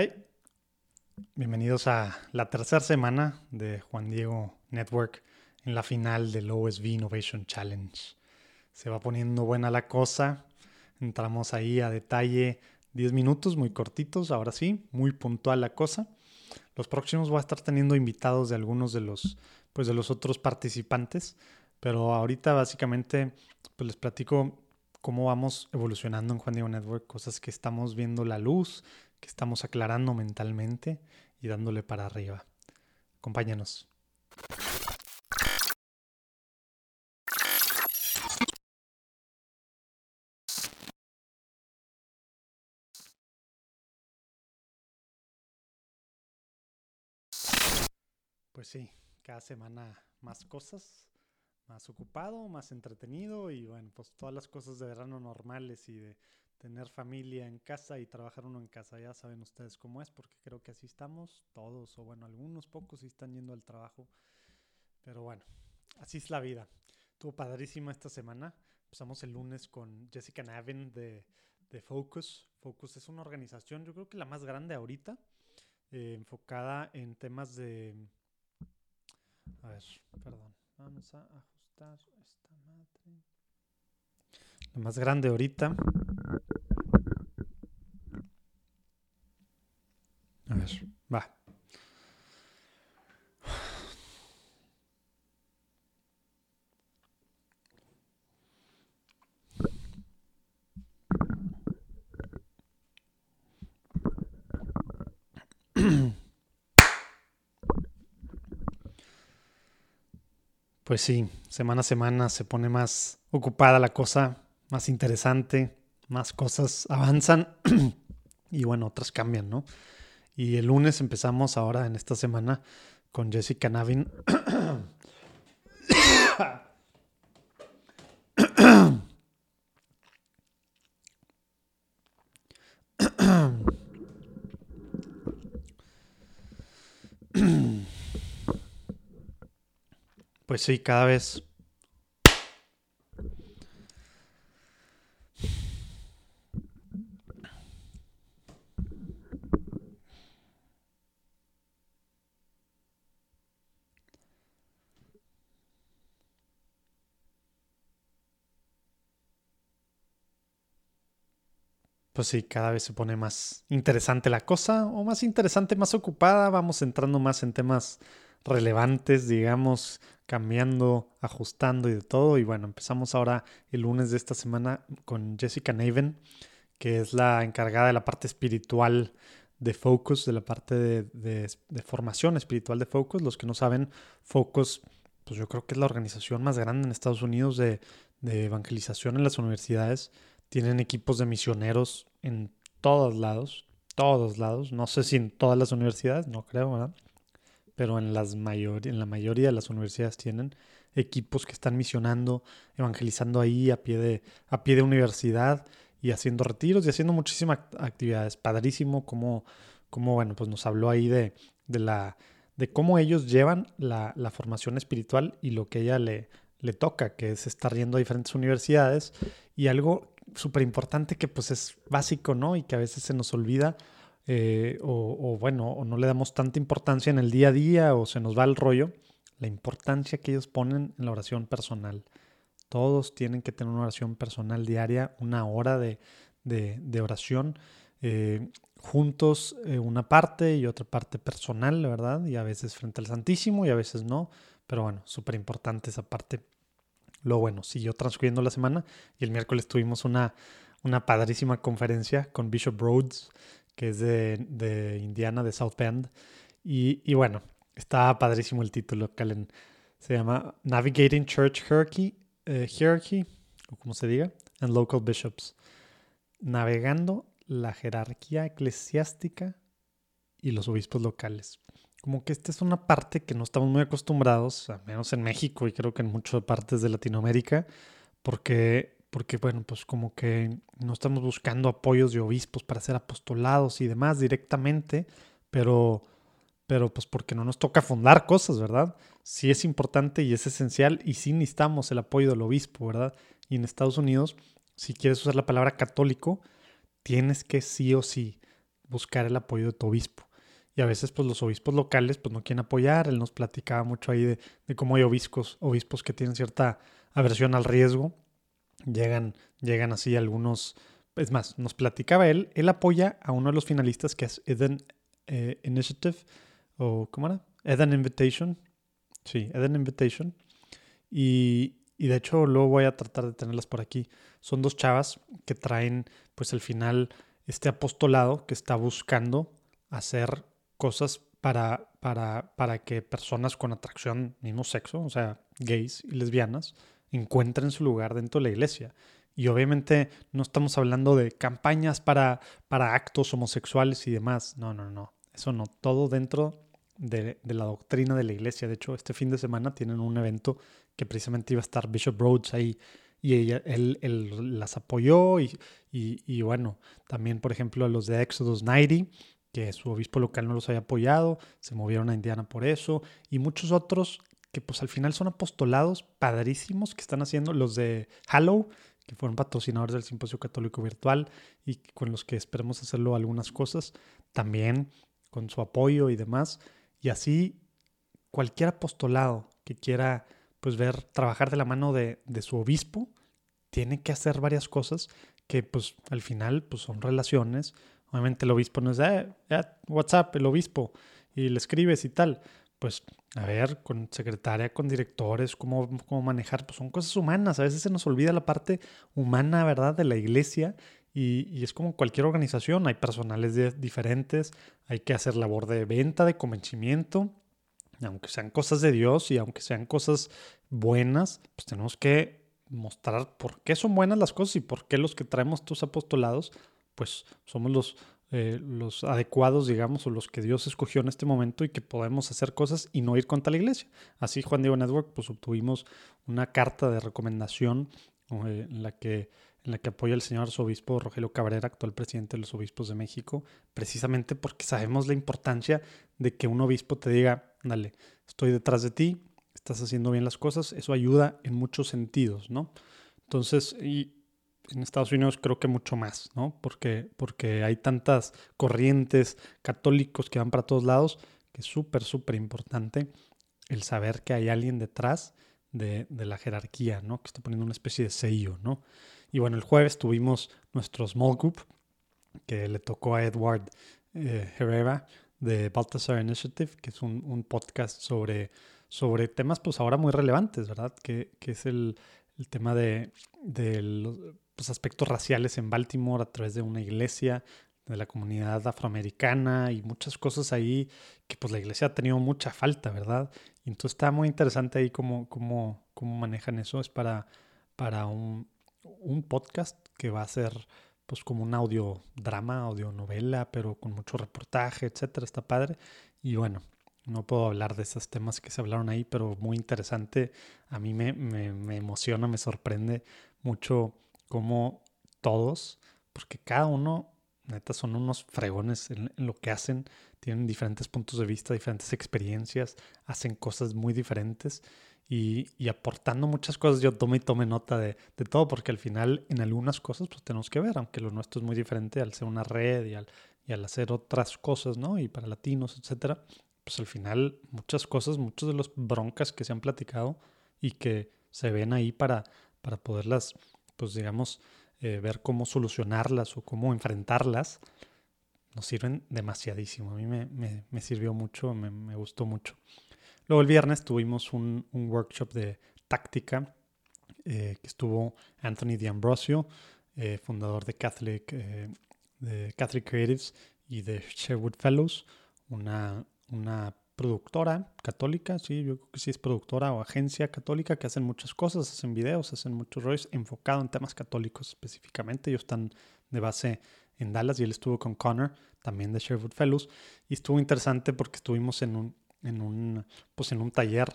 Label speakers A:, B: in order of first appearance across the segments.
A: Hey, bienvenidos a la tercera semana de Juan Diego Network en la final del OSV Innovation Challenge. Se va poniendo buena la cosa. Entramos ahí a detalle 10 minutos, muy cortitos, ahora sí, muy puntual la cosa. Los próximos voy a estar teniendo invitados de algunos de los, pues de los otros participantes, pero ahorita básicamente pues les platico cómo vamos evolucionando en Juan Diego Network, cosas que estamos viendo la luz, que estamos aclarando mentalmente y dándole para arriba. Acompáñanos. Pues sí, cada semana más cosas, más ocupado, más entretenido y bueno, pues todas las cosas de verano normales y de tener familia en casa y trabajar uno en casa. Ya saben ustedes cómo es, porque creo que así estamos todos, o bueno, algunos pocos sí están yendo al trabajo. Pero bueno, así es la vida. Estuvo padrísima esta semana. Empezamos el lunes con Jessica Navin de, de Focus. Focus es una organización, yo creo que la más grande ahorita, eh, enfocada en temas de... A ver, perdón. Vamos a ajustar madre. Más grande ahorita A ver, va. Pues sí, semana a semana se pone más ocupada la cosa, más interesante, más cosas avanzan y bueno, otras cambian, ¿no? Y el lunes empezamos ahora en esta semana con Jessica Navin. Pues sí, cada vez pues sí, cada vez se pone más interesante la cosa, o más interesante, más ocupada, vamos entrando más en temas relevantes, digamos, cambiando, ajustando y de todo. Y bueno, empezamos ahora el lunes de esta semana con Jessica Naven, que es la encargada de la parte espiritual de Focus, de la parte de, formación espiritual de Focus. Los que no saben, Focus, pues yo creo que es la organización más grande en Estados Unidos de, de evangelización en las universidades. Tienen equipos de misioneros en todos lados, todos lados. No sé si en todas las universidades, no creo, ¿verdad? Pero en, las mayor, en la mayoría de las universidades tienen equipos que están misionando, evangelizando ahí a pie de, a pie de universidad y haciendo retiros y haciendo muchísimas actividades. Padrísimo como, como bueno, pues nos habló ahí de, de, la, de cómo ellos llevan la, la formación espiritual y lo que ella le, le toca, que es estar yendo a diferentes universidades y algo súper importante que pues es básico, ¿no? Y que a veces se nos olvida eh, o, bueno, o no le damos tanta importancia en el día a día o se nos va el rollo, la importancia que ellos ponen en la oración personal. Todos tienen que tener una oración personal diaria, una hora de, oración, eh, juntos eh, una parte y otra parte personal, ¿verdad? Y a veces frente al Santísimo y a veces no, pero bueno, súper importante esa parte lo bueno, siguió transcurriendo la semana y el miércoles tuvimos una, una padrísima conferencia con Bishop Rhodes, que es de, Indiana, de South Bend. Y, bueno, está padrísimo el título, Calen. Se llama Navigating Church Hierarchy, eh, Hierarchy, o como se diga, and Local Bishops. Navegando la jerarquía eclesiástica y los obispos locales como que esta es una parte que no estamos muy acostumbrados, al menos en México y creo que en muchas partes de Latinoamérica, porque, porque bueno, pues como que no estamos buscando apoyos de obispos para hacer apostolados y demás directamente, pero, pero pues porque no nos toca fundar cosas, ¿verdad? Sí es importante y es esencial y sí necesitamos el apoyo del obispo, ¿verdad? Y en Estados Unidos, si quieres usar la palabra católico, tienes que sí o sí buscar el apoyo de tu obispo. Y a veces pues los obispos locales pues no quieren apoyar. Él nos platicaba mucho ahí de, cómo hay obispos, obispos que tienen cierta aversión al riesgo. Llegan, llegan así algunos... Es más, nos platicaba él, él apoya a uno de los finalistas que es Eden eh, Initiative, o ¿cómo era? Eden Invitation. Sí, Eden Invitation. Y, y de hecho luego voy a tratar de tenerlas por aquí. Son dos chavas que traen pues al final este apostolado que está buscando hacer cosas para, para, para que personas con atracción mismo sexo, o sea, gays y lesbianas, encuentren su lugar dentro de la iglesia. Y obviamente no estamos hablando de campañas para, para actos homosexuales y demás. No, no, no. Eso no. Todo dentro de, de, la doctrina de la iglesia. De hecho, este fin de semana tienen un evento que precisamente iba a estar Bishop Rhodes ahí y ella, él, él, las apoyó y, y, y, bueno, también por ejemplo a los de Exodus 90, que su obispo local no los había apoyado, se movieron a Indiana por eso y muchos otros que pues al final son apostolados padrísimos que están haciendo los de Hallow, que fueron patrocinadores del Simposio Católico Virtual y con los que esperemos hacerlo algunas cosas, también con su apoyo y demás. Y así cualquier apostolado que quiera pues ver, trabajar de la mano de, de, su obispo, tiene que hacer varias cosas que pues al final pues son relaciones. Obviamente el obispo no es, eh, WhatsApp, el obispo, y le escribes y tal. Pues a ver, con secretaria, con directores, cómo, cómo manejar, pues son cosas humanas. A veces se nos olvida la parte humana, ¿verdad?, de la iglesia. Y, y es como cualquier organización, hay personales de, diferentes, hay que hacer labor de venta, de convencimiento, aunque sean cosas de Dios y aunque sean cosas buenas, pues tenemos que mostrar por qué son buenas las cosas y por qué los que traemos estos apostolados, pues somos los, eh, los adecuados, digamos, o los que Dios escogió en este momento y que podemos hacer cosas y no ir contra la iglesia. Así Juan Diego Network, pues obtuvimos una carta de recomendación eh, en la que en la que apoya el señor arzobispo Rogelio Cabrera, actual presidente de los obispos de México, precisamente porque sabemos la importancia de que un obispo te diga, dale, estoy detrás de ti, estás haciendo bien las cosas, eso ayuda en muchos sentidos, ¿no? Entonces, y en Estados Unidos creo que mucho más, ¿no? Porque, porque hay tantas corrientes católicos que van para todos lados, que es súper, súper importante el saber que hay alguien detrás de, de, la jerarquía, ¿no? Que está poniendo una especie de sello, ¿no? Y bueno, el jueves tuvimos nuestro small group que le tocó a Edward eh, Herrera de Baltasar Initiative, que es un, un, podcast sobre, sobre temas pues ahora muy relevantes, ¿verdad? Que, que es el, el, tema de, pues, aspectos raciales en Baltimore a través de una iglesia, de la comunidad afroamericana y muchas cosas ahí que pues la iglesia ha tenido mucha falta, ¿verdad? Y entonces está muy interesante ahí cómo, cómo, cómo manejan eso. Es para, para un, un podcast que va a ser pues como un audio drama, audio novela, pero con mucho reportaje, etcétera, está padre. Y bueno, no puedo hablar de esos temas que se hablaron ahí, pero muy interesante. A mí me, me, me emociona, me sorprende mucho cómo todos, porque cada uno, neta, son unos fregones en, lo que hacen, tienen diferentes puntos de vista, diferentes experiencias, hacen cosas muy diferentes y, aportando muchas cosas. Yo tomo y tome nota de, de, todo, porque al final en algunas cosas pues tenemos que ver, aunque lo nuestro es muy diferente al ser una red y al, y al hacer otras cosas, ¿no? Y para latinos, etcétera, pues al final muchas cosas, muchas de las broncas que se han platicado y que se ven ahí para, para poderlas, pues digamos, eh, ver cómo solucionarlas o cómo enfrentarlas, nos sirven demasiadísimo. A mí me, me, sirvió mucho, me, me gustó mucho. Luego el viernes tuvimos un, un workshop de táctica eh, que estuvo Anthony D'Ambrosio, eh, fundador de Catholic, de Catholic Creatives y de Sherwood Fellows, una, una productora católica, sí, yo creo que sí es productora o agencia católica que hacen muchas cosas, hacen videos, hacen muchos rollos enfocados en temas católicos específicamente. Ellos están de base en Dallas y él estuvo con Connor, también de Sherwood Fellows, y estuvo interesante porque estuvimos en un, en un, pues en un taller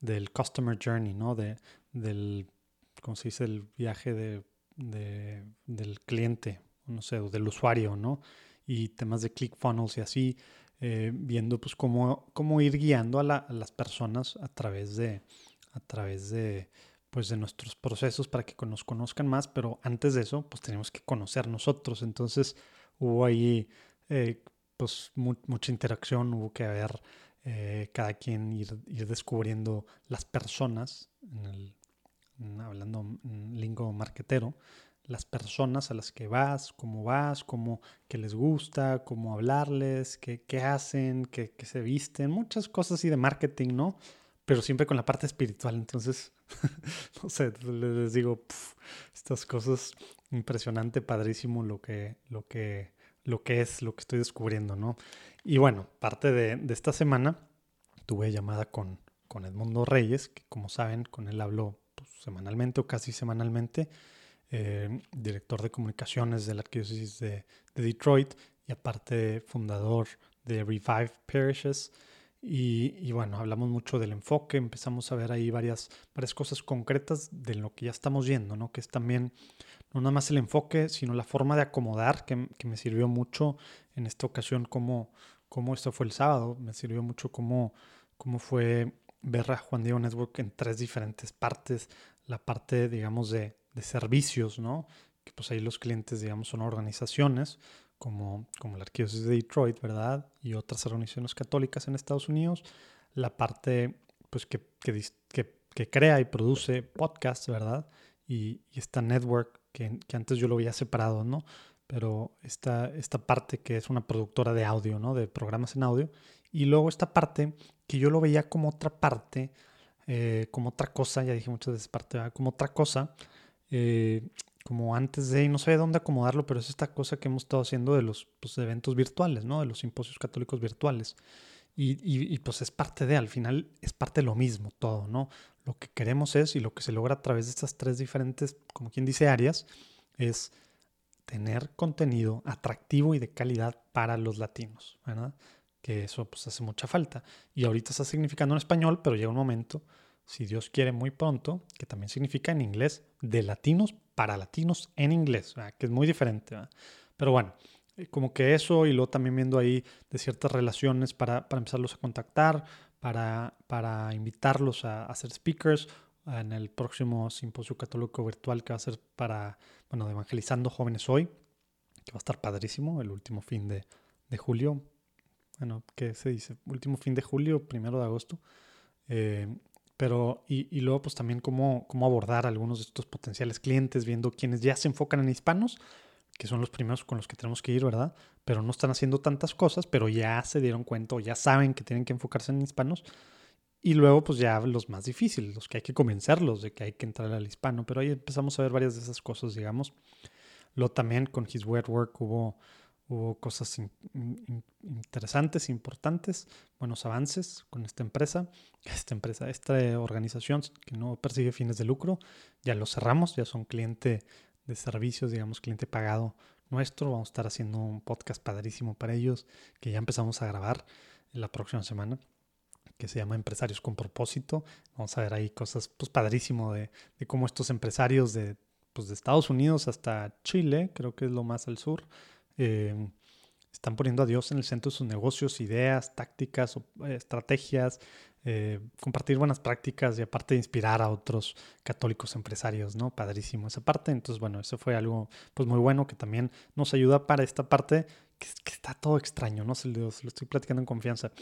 A: del Customer Journey, ¿no? De, del, ¿cómo se dice? El viaje de, de, del cliente, no sé, o del usuario, ¿no? Y temas de ClickFunnels y así, eh, viendo pues cómo, cómo ir guiando a, la, las personas a través de, a través de, pues de nuestros procesos para que nos conozcan más, pero antes de eso, pues tenemos que conocer nosotros. Entonces hubo ahí eh, pues mucha interacción, hubo que haber eh, cada quien ir, descubriendo las personas, en el, hablando lingo marquetero, las personas a las que vas, cómo vas, cómo qué les gusta, cómo hablarles, qué, qué hacen, qué, qué, se visten, muchas cosas así de marketing, ¿no? Pero siempre con la parte espiritual. Entonces, no sé, les digo, estas cosas, impresionante, padrísimo lo que, lo que, lo que es, lo que estoy descubriendo, ¿no? Y bueno, parte de, de esta semana tuve llamada con, con Edmundo Reyes, que como saben, con él hablo pues, semanalmente o casi semanalmente eh, director de comunicaciones de la Arquidiócesis de, Detroit y aparte fundador de Revive Parishes. Y, bueno, hablamos mucho del enfoque, empezamos a ver ahí varias, varias cosas concretas de lo que ya estamos viendo, ¿no? Que es también no nada más el enfoque, sino la forma de acomodar, que, me sirvió mucho en esta ocasión, como, como esto fue el sábado, me sirvió mucho como, como fue ver a Juan Diego Network en tres diferentes partes, la parte, digamos, de, de servicios, ¿no? Que pues ahí los clientes, digamos, son organizaciones como, como la Arquidiócesis de Detroit, ¿verdad? Y otras organizaciones católicas en Estados Unidos. La parte, pues, que, que, que, crea y produce podcasts, ¿verdad? Y, y esta network que, que, antes yo lo había separado, ¿no? Pero esta, esta parte que es una productora de audio, ¿no? De programas en audio. Y luego esta parte que yo lo veía como otra parte, eh, como otra cosa, ya dije muchas veces parte, como otra cosa, eh, como antes de, no sé dónde acomodarlo, pero es esta cosa que hemos estado haciendo de los pues, eventos virtuales, ¿no? De los simposios católicos virtuales. Y, pues es parte de, al final es parte de lo mismo todo, ¿no? Lo que queremos es, y lo que se logra a través de estas tres diferentes, como quien dice, áreas, es tener contenido atractivo y de calidad para los latinos, ¿verdad? Que eso pues hace mucha falta. Y ahorita está significando en español, pero llega un momento si Dios quiere muy pronto, que también significa en inglés, de latinos para latinos en inglés, que es muy diferente. Pero bueno, eh, como que eso y luego también viendo ahí de ciertas relaciones para, para empezarlos a contactar, para, para invitarlos a, hacer speakers en el próximo simposio católico virtual que va a ser para, bueno, de Evangelizando Jóvenes Hoy, que va a estar padrísimo, el último fin de, de julio. Bueno, ¿qué se dice? Último fin de julio, primero de agosto. Eh, pero, y, y, luego pues también cómo, cómo abordar a algunos de estos potenciales clientes, viendo quienes ya se enfocan en hispanos, que son los primeros con los que tenemos que ir, ¿verdad? Pero no están haciendo tantas cosas, pero ya se dieron cuenta o ya saben que tienen que enfocarse en hispanos. Y luego pues ya los más difíciles, los que hay que convencerlos de que hay que entrar al hispano. Pero ahí empezamos a ver varias de esas cosas, digamos. Luego también con His Wet Work hubo Hubo cosas interesantes, importantes, buenos avances con esta empresa. Esta empresa, esta organización que no persigue fines de lucro, ya lo cerramos, ya son cliente de servicios, digamos, cliente pagado nuestro. Vamos a estar haciendo un podcast padrísimo para ellos que ya empezamos a grabar la próxima semana que se llama Empresarios con propósito. Vamos a ver ahí cosas pues padrísimo de, de cómo estos empresarios de, pues, de Estados Unidos hasta Chile, creo que es lo más al sur, eh, están poniendo a Dios en el centro de sus negocios, ideas, tácticas, eh, estrategias, eh, compartir buenas prácticas y aparte inspirar a otros católicos empresarios, ¿no? Padrísimo esa parte. Entonces, bueno, eso fue algo pues muy bueno que también nos ayuda para esta parte que, está todo extraño, ¿no? Se lo, se lo, estoy platicando en confianza.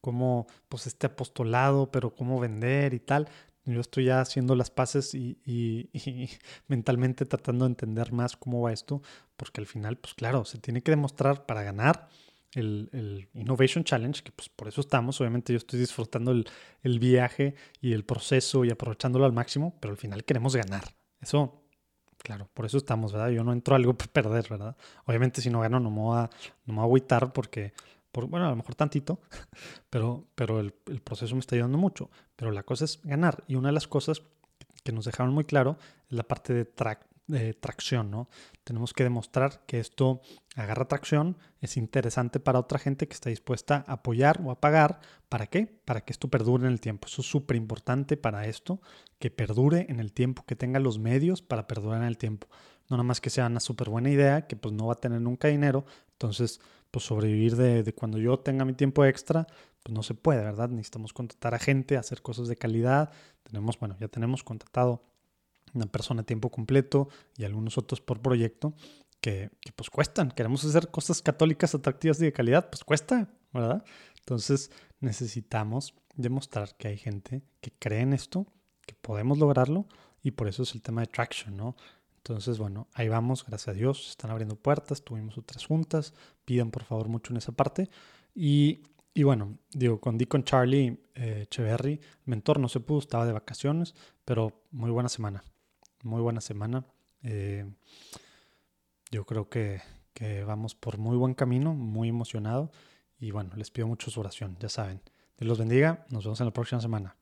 A: Como pues este apostolado, pero cómo vender y tal. Yo estoy ya haciendo las paces y, mentalmente tratando de entender más cómo va esto, porque al final, pues claro, se tiene que demostrar para ganar el, Innovation Challenge, que pues por eso estamos, obviamente yo estoy disfrutando el, el, viaje y el proceso y aprovechándolo al máximo, pero al final queremos ganar. Eso, claro, por eso estamos, ¿verdad? Yo no entro a algo para perder, ¿verdad? Obviamente si no gano no me voy a, no me voy a agüitar porque bueno, a lo mejor tantito, pero, pero el, proceso me está ayudando mucho. Pero la cosa es ganar. Y una de las cosas que nos dejaron muy claro es la parte de, tracción, ¿no? Tenemos que demostrar que esto agarra tracción, es interesante para otra gente que está dispuesta a apoyar o a pagar. ¿Para qué? Para que esto perdure en el tiempo. Eso es súper importante para esto, que perdure en el tiempo, que tenga los medios para perdurar en el tiempo. No nada más que sea una súper buena idea, que pues no va a tener nunca dinero. Entonces, pues sobrevivir de, cuando yo tenga mi tiempo extra, pues no se puede, ¿verdad? Necesitamos contratar a gente, hacer cosas de calidad. Tenemos, bueno, ya tenemos contratado una persona a tiempo completo y algunos otros por proyecto que, que, pues cuestan. Queremos hacer cosas católicas atractivas y de calidad, pues cuesta, ¿verdad? Entonces necesitamos demostrar que hay gente que cree en esto, que podemos lograrlo y por eso es el tema de traction, ¿no? Entonces, bueno, ahí vamos, gracias a Dios, están abriendo puertas, tuvimos otras juntas, pidan por favor mucho en esa parte. Y, y bueno, digo, con con Charlie eh, Echeverry, mentor no se pudo, estaba de vacaciones, pero muy buena semana, muy buena semana. Eh, yo creo que, que vamos por muy buen camino, muy emocionado y bueno, les pido mucho su oración, ya saben. Dios los bendiga, nos vemos en la próxima semana.